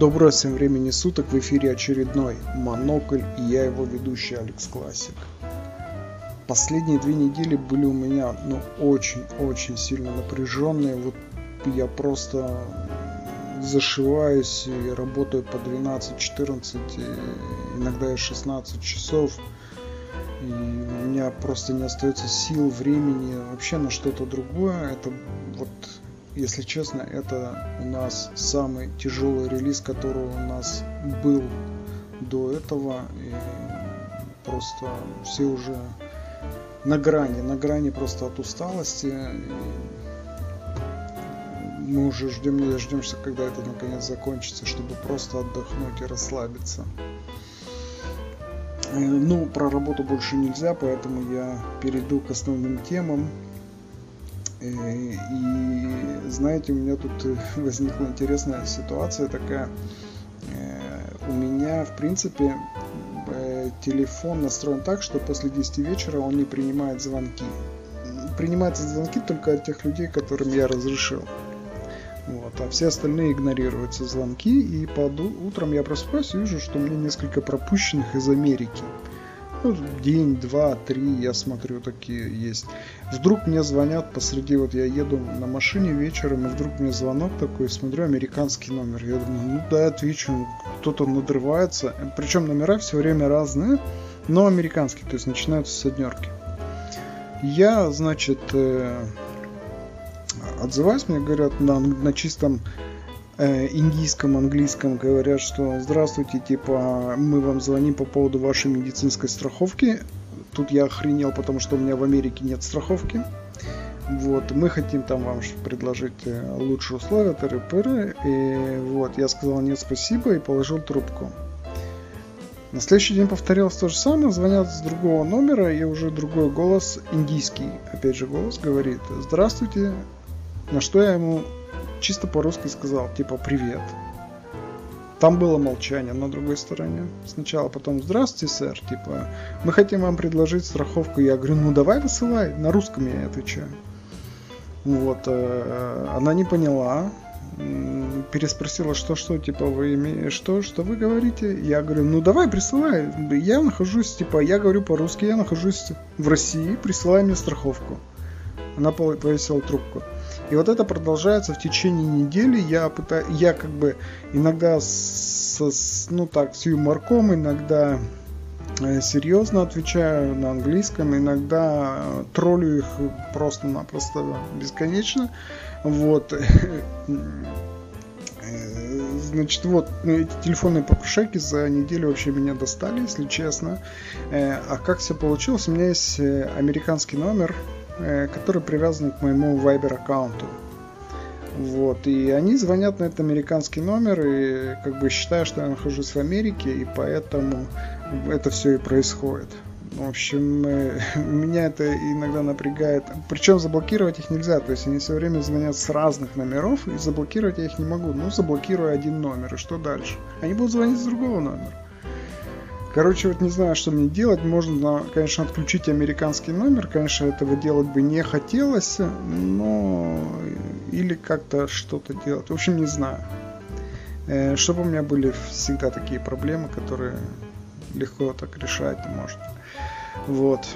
Доброго всем времени суток, в эфире очередной Монокль и я его ведущий Алекс Классик. Последние две недели были у меня ну очень-очень сильно напряженные, вот я просто зашиваюсь и работаю по 12-14, иногда и 16 часов. И у меня просто не остается сил, времени вообще на что-то другое. Это вот если честно, это у нас самый тяжелый релиз, который у нас был до этого. И просто все уже на грани, на грани просто от усталости. И мы уже ждем, не дождемся, когда это наконец закончится, чтобы просто отдохнуть и расслабиться. Э, ну, про работу больше нельзя, поэтому я перейду к основным темам. Э, и знаете, у меня тут э, возникла интересная ситуация такая. Э, у меня, в принципе, телефон настроен так, что после 10 вечера он не принимает звонки. Принимаются звонки только от тех людей, которым я разрешил. Вот, а все остальные игнорируются звонки, и под утром я просыпаюсь и вижу, что у меня несколько пропущенных из Америки. Ну, день, два, три, я смотрю, такие есть. Вдруг мне звонят посреди, вот я еду на машине вечером, и вдруг мне звонок такой, смотрю, американский номер. Я думаю, ну да, отвечу, кто-то надрывается. Причем номера все время разные, но американские, то есть начинаются с однерки. Я, значит, э, отзываюсь, мне говорят на, на чистом Э, индийском, английском говорят, что здравствуйте, типа, мы вам звоним по поводу вашей медицинской страховки. Тут я охренел, потому что у меня в Америке нет страховки. Вот, мы хотим там вам предложить э, лучшие условия, тыры-пыры. И вот, я сказал нет, спасибо и положил трубку. На следующий день повторилось то же самое, звонят с другого номера, и уже другой голос, индийский, опять же голос, говорит «Здравствуйте». На что я ему чисто по-русски сказал, типа, привет. Там было молчание на другой стороне. Сначала потом, здравствуйте, сэр, типа, мы хотим вам предложить страховку. Я говорю, ну давай высылай. На русском я отвечаю. Вот, э, она не поняла, переспросила, что, что, типа, вы имеете, что, что вы говорите? Я говорю, ну давай, присылай. Я нахожусь, типа, я говорю по-русски, я нахожусь в России, присылай мне страховку. Она повесила трубку. И вот это продолжается в течение недели. Я пытаюсь, я как бы иногда с, с ну так, с юморком, иногда э, серьезно отвечаю на английском, иногда троллю их просто-напросто бесконечно. Вот. Э, значит, вот ну, эти телефонные попрошайки за неделю вообще меня достали, если честно. Э, а как все получилось? У меня есть американский номер, Э, который привязан к моему Viber аккаунту. Вот, и они звонят на этот американский номер, и как бы считаю, что я нахожусь в Америке, и поэтому это все и происходит. В общем, э, меня это иногда напрягает. Причем заблокировать их нельзя, то есть они все время звонят с разных номеров, и заблокировать я их не могу. Ну, заблокирую один номер, и что дальше? Они будут звонить с другого номера. Короче, вот не знаю, что мне делать. Можно, конечно, отключить американский номер. Конечно, этого делать бы не хотелось, но или как-то что-то делать. В общем, не знаю. Э, чтобы у меня были всегда такие проблемы, которые легко так решать можно. Вот.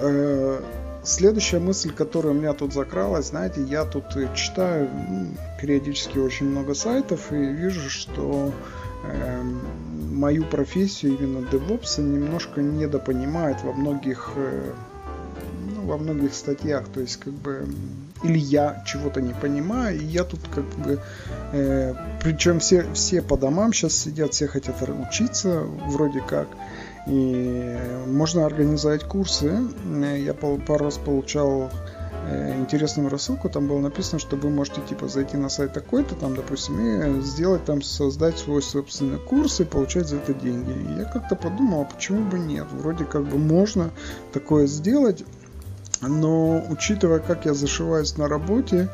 Э, следующая мысль, которая у меня тут закралась, знаете, я тут читаю периодически очень много сайтов и вижу, что эм, мою профессию именно DevOps немножко недопонимает во многих э, ну, во многих статьях, то есть как бы или я чего-то не понимаю, и я тут как бы, э, причем все, все по домам сейчас сидят, все хотят учиться вроде как, и можно организовать курсы. Я пару раз получал Э, интересную рассылку, там было написано, что вы можете типа зайти на сайт такой-то, там, допустим, и сделать там, создать свой собственный курс и получать за это деньги. И я как-то подумал, а почему бы нет? Вроде как бы можно такое сделать, но учитывая, как я зашиваюсь на работе,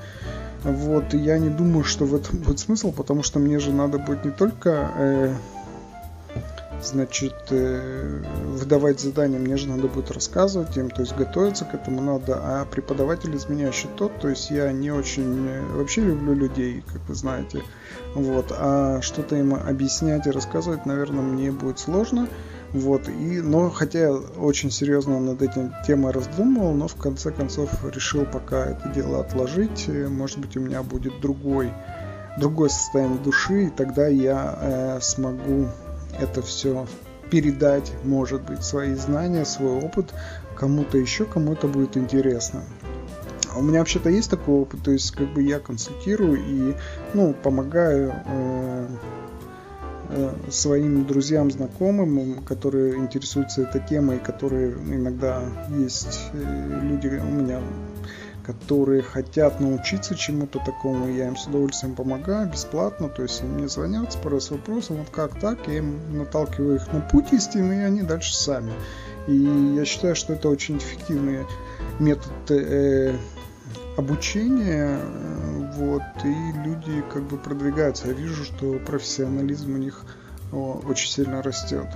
вот, я не думаю, что в этом будет смысл, потому что мне же надо будет не только э, значит, э, выдавать задания, мне же надо будет рассказывать им, то есть готовиться к этому надо, а преподаватель из меня еще тот, то есть я не очень э, вообще люблю людей, как вы знаете, вот, а что-то им объяснять и рассказывать, наверное, мне будет сложно, вот, и, но хотя я очень серьезно над этим темой раздумывал, но в конце концов решил пока это дело отложить. Может быть, у меня будет другой, другое состояние души, и тогда я э, смогу это все передать, может быть, свои знания, свой опыт кому-то еще, кому это будет интересно. У меня вообще-то есть такой опыт, то есть как бы я консультирую и ну, помогаю э, Э, своим друзьям, знакомым, которые интересуются этой темой, которые иногда есть э, люди у меня, которые хотят научиться чему-то такому, я им с удовольствием помогаю бесплатно, то есть они мне звонят, спрашивают вопросы, вот как так, я им наталкиваю их на путь истины, и они дальше сами. И я считаю, что это очень эффективный метод э, обучение, э, вот, и люди как бы продвигаются. Я вижу, что профессионализм у них очень сильно растет.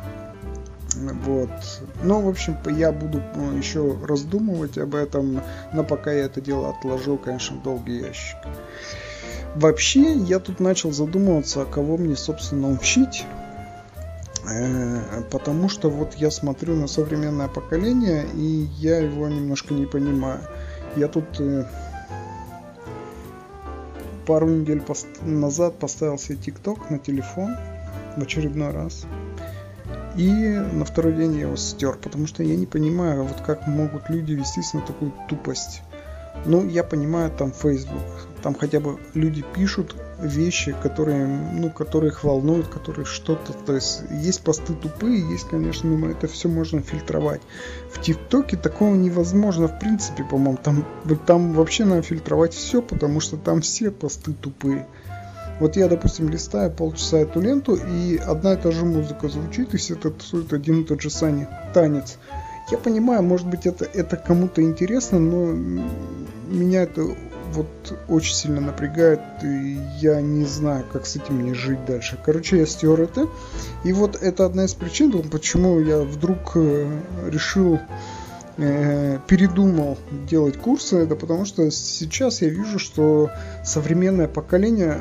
Вот. Ну, в общем, я буду э, еще раздумывать об этом, но пока я это дело отложил, конечно, долгий ящик. Вообще, я тут начал задумываться, а кого мне, собственно, учить. Э, потому что вот я смотрю на современное поколение, и я его немножко не понимаю. Я тут пару недель назад поставил себе ТикТок на телефон в очередной раз. И на второй день я его стер, потому что я не понимаю, вот как могут люди вестись на такую тупость. Ну, я понимаю, там Facebook, там хотя бы люди пишут вещи, которые, ну, которые их волнуют, которые что-то, то есть есть посты тупые, есть, конечно, но это все можно фильтровать. В ТикТоке такого невозможно, в принципе, по-моему, там, там вообще надо фильтровать все, потому что там все посты тупые. Вот я, допустим, листаю полчаса эту ленту, и одна и та же музыка звучит, и все танцуют один и тот же сани, танец. Я понимаю, может быть, это, это кому-то интересно, но меня это вот очень сильно напрягает, и я не знаю, как с этим мне жить дальше. Короче, я стер это, и вот это одна из причин, почему я вдруг э, решил э, передумал делать курсы, это потому что сейчас я вижу, что современное поколение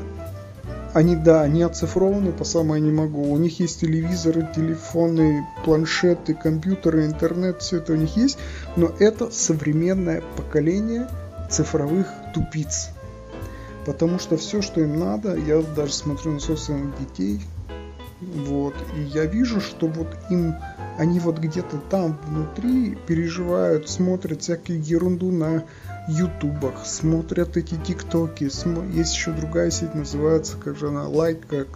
они, да, они оцифрованы по самое не могу. У них есть телевизоры, телефоны, планшеты, компьютеры, интернет, все это у них есть. Но это современное поколение цифровых тупиц. Потому что все, что им надо, я даже смотрю на собственных детей, вот, и я вижу, что вот им, они вот где-то там внутри переживают, смотрят всякую ерунду на ютубах, смотрят эти тиктоки, смо... есть еще другая сеть, называется, как же она, лайк, как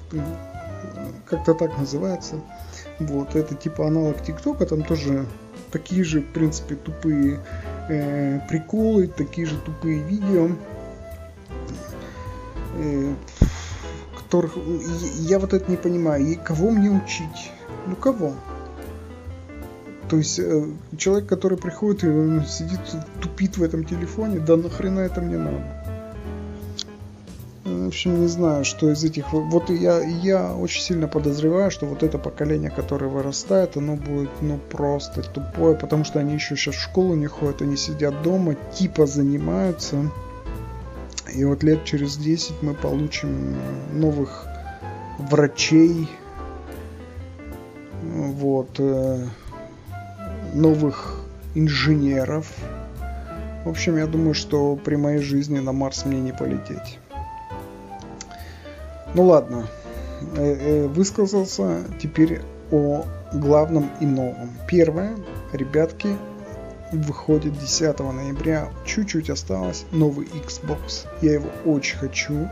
как-то так называется. Вот, это типа аналог ТикТока, там тоже такие же, в принципе, тупые э, приколы, такие же тупые видео, э, которых я вот это не понимаю. И кого мне учить? Ну кого? То есть э, человек, который приходит и он сидит, тупит в этом телефоне, да нахрена это мне надо? В общем, не знаю, что из этих... Вот я, я очень сильно подозреваю, что вот это поколение, которое вырастает, оно будет, ну, просто тупое, потому что они еще сейчас в школу не ходят, они сидят дома, типа занимаются. И вот лет через 10 мы получим новых врачей, вот, э, новых инженеров. В общем, я думаю, что при моей жизни на Марс мне не полететь. Ну ладно, э, э, высказался теперь о главном и новом. Первое, ребятки, выходит 10 ноября, чуть-чуть осталось, новый Xbox. Я его очень хочу.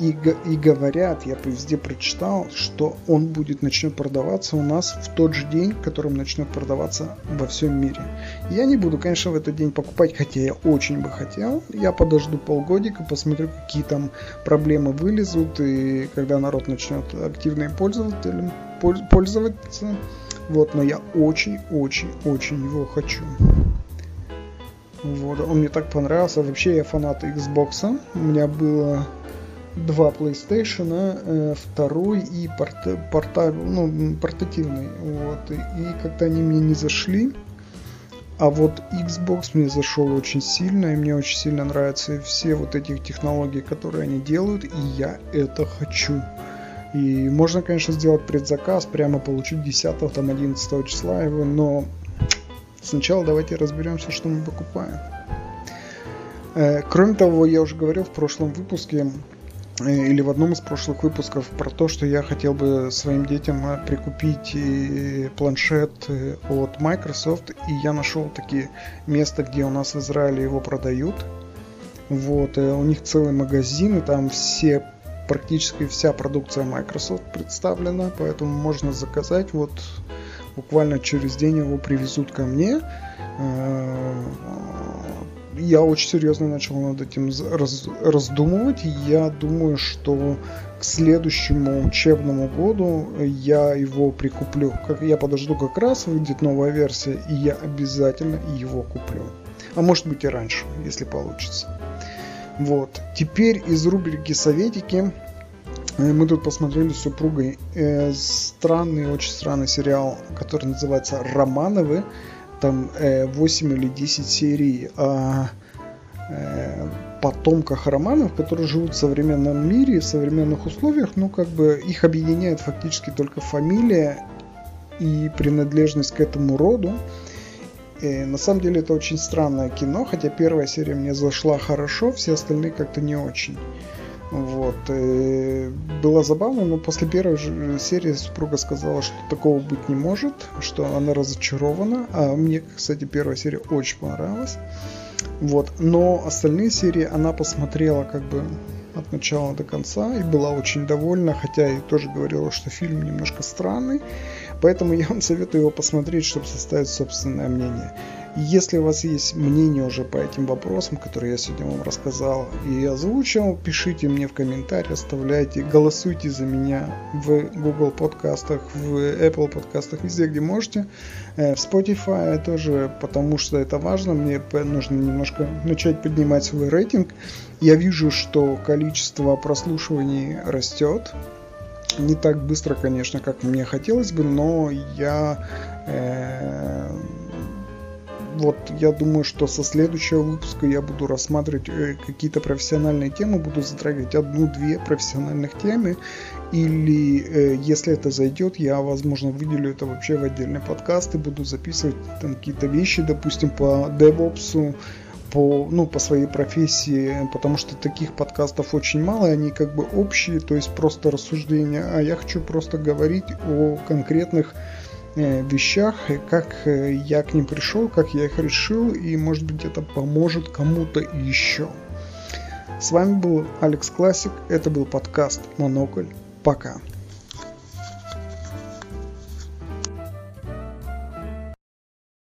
И, и говорят, я везде прочитал, что он будет начнет продаваться у нас в тот же день, которым начнет продаваться во всем мире. Я не буду, конечно, в этот день покупать, хотя я очень бы хотел. Я подожду полгодика, посмотрю, какие там проблемы вылезут, и когда народ начнет активно пользователем пользоваться. Вот, но я очень-очень-очень его хочу. Вот, он мне так понравился. Вообще я фанат Xbox. У меня было два PlayStation, э, второй и порта, порта, ну, портативный. Вот. И, и как-то они мне не зашли. А вот Xbox мне зашел очень сильно, и мне очень сильно нравятся все вот эти технологии, которые они делают, и я это хочу. И можно, конечно, сделать предзаказ, прямо получить 10 там 11 числа его, но сначала давайте разберемся, что мы покупаем. Э, кроме того, я уже говорил в прошлом выпуске, или в одном из прошлых выпусков про то, что я хотел бы своим детям э, прикупить планшет от Microsoft, и я нашел такие места, где у нас в Израиле его продают. Вот, у них целый магазин, и там все практически вся продукция Microsoft представлена, поэтому можно заказать. Вот буквально через день его привезут ко мне я очень серьезно начал над этим раз, раздумывать. Я думаю, что к следующему учебному году я его прикуплю. Как я подожду как раз, выйдет новая версия, и я обязательно его куплю. А может быть и раньше, если получится. Вот. Теперь из рубрики «Советики» э, мы тут посмотрели с супругой э, странный, очень странный сериал, который называется «Романовы» там э, 8 или 10 серий о э, потомках романов, которые живут в современном мире, в современных условиях, ну, как бы их объединяет фактически только фамилия и принадлежность к этому роду. И э, на самом деле это очень странное кино, хотя первая серия мне зашла хорошо, все остальные как-то не очень. Вот. И было забавно, но после первой же серии супруга сказала, что такого быть не может, что она разочарована. А мне, кстати, первая серия очень понравилась. Вот. Но остальные серии она посмотрела как бы от начала до конца и была очень довольна, хотя и тоже говорила, что фильм немножко странный. Поэтому я вам советую его посмотреть, чтобы составить собственное мнение. Если у вас есть мнение уже по этим вопросам, которые я сегодня вам рассказал и озвучил, пишите мне в комментарии, оставляйте, голосуйте за меня в Google подкастах, в Apple подкастах, везде, где можете. Э, в Spotify тоже, потому что это важно, мне нужно немножко начать поднимать свой рейтинг. Я вижу, что количество прослушиваний растет, не так быстро, конечно, как мне хотелось бы, но я э, вот я думаю, что со следующего выпуска я буду рассматривать э, какие-то профессиональные темы, буду затрагивать одну-две профессиональных темы, или э, если это зайдет, я, возможно, выделю это вообще в отдельный подкаст и буду записывать там какие-то вещи, допустим, по DevOps, по, ну, по своей профессии, потому что таких подкастов очень мало, и они как бы общие, то есть просто рассуждения, а я хочу просто говорить о конкретных вещах, как э, я к ним пришел, как я их решил, и может быть это поможет кому-то еще. С вами был Алекс Классик, это был подкаст Монокль. Пока.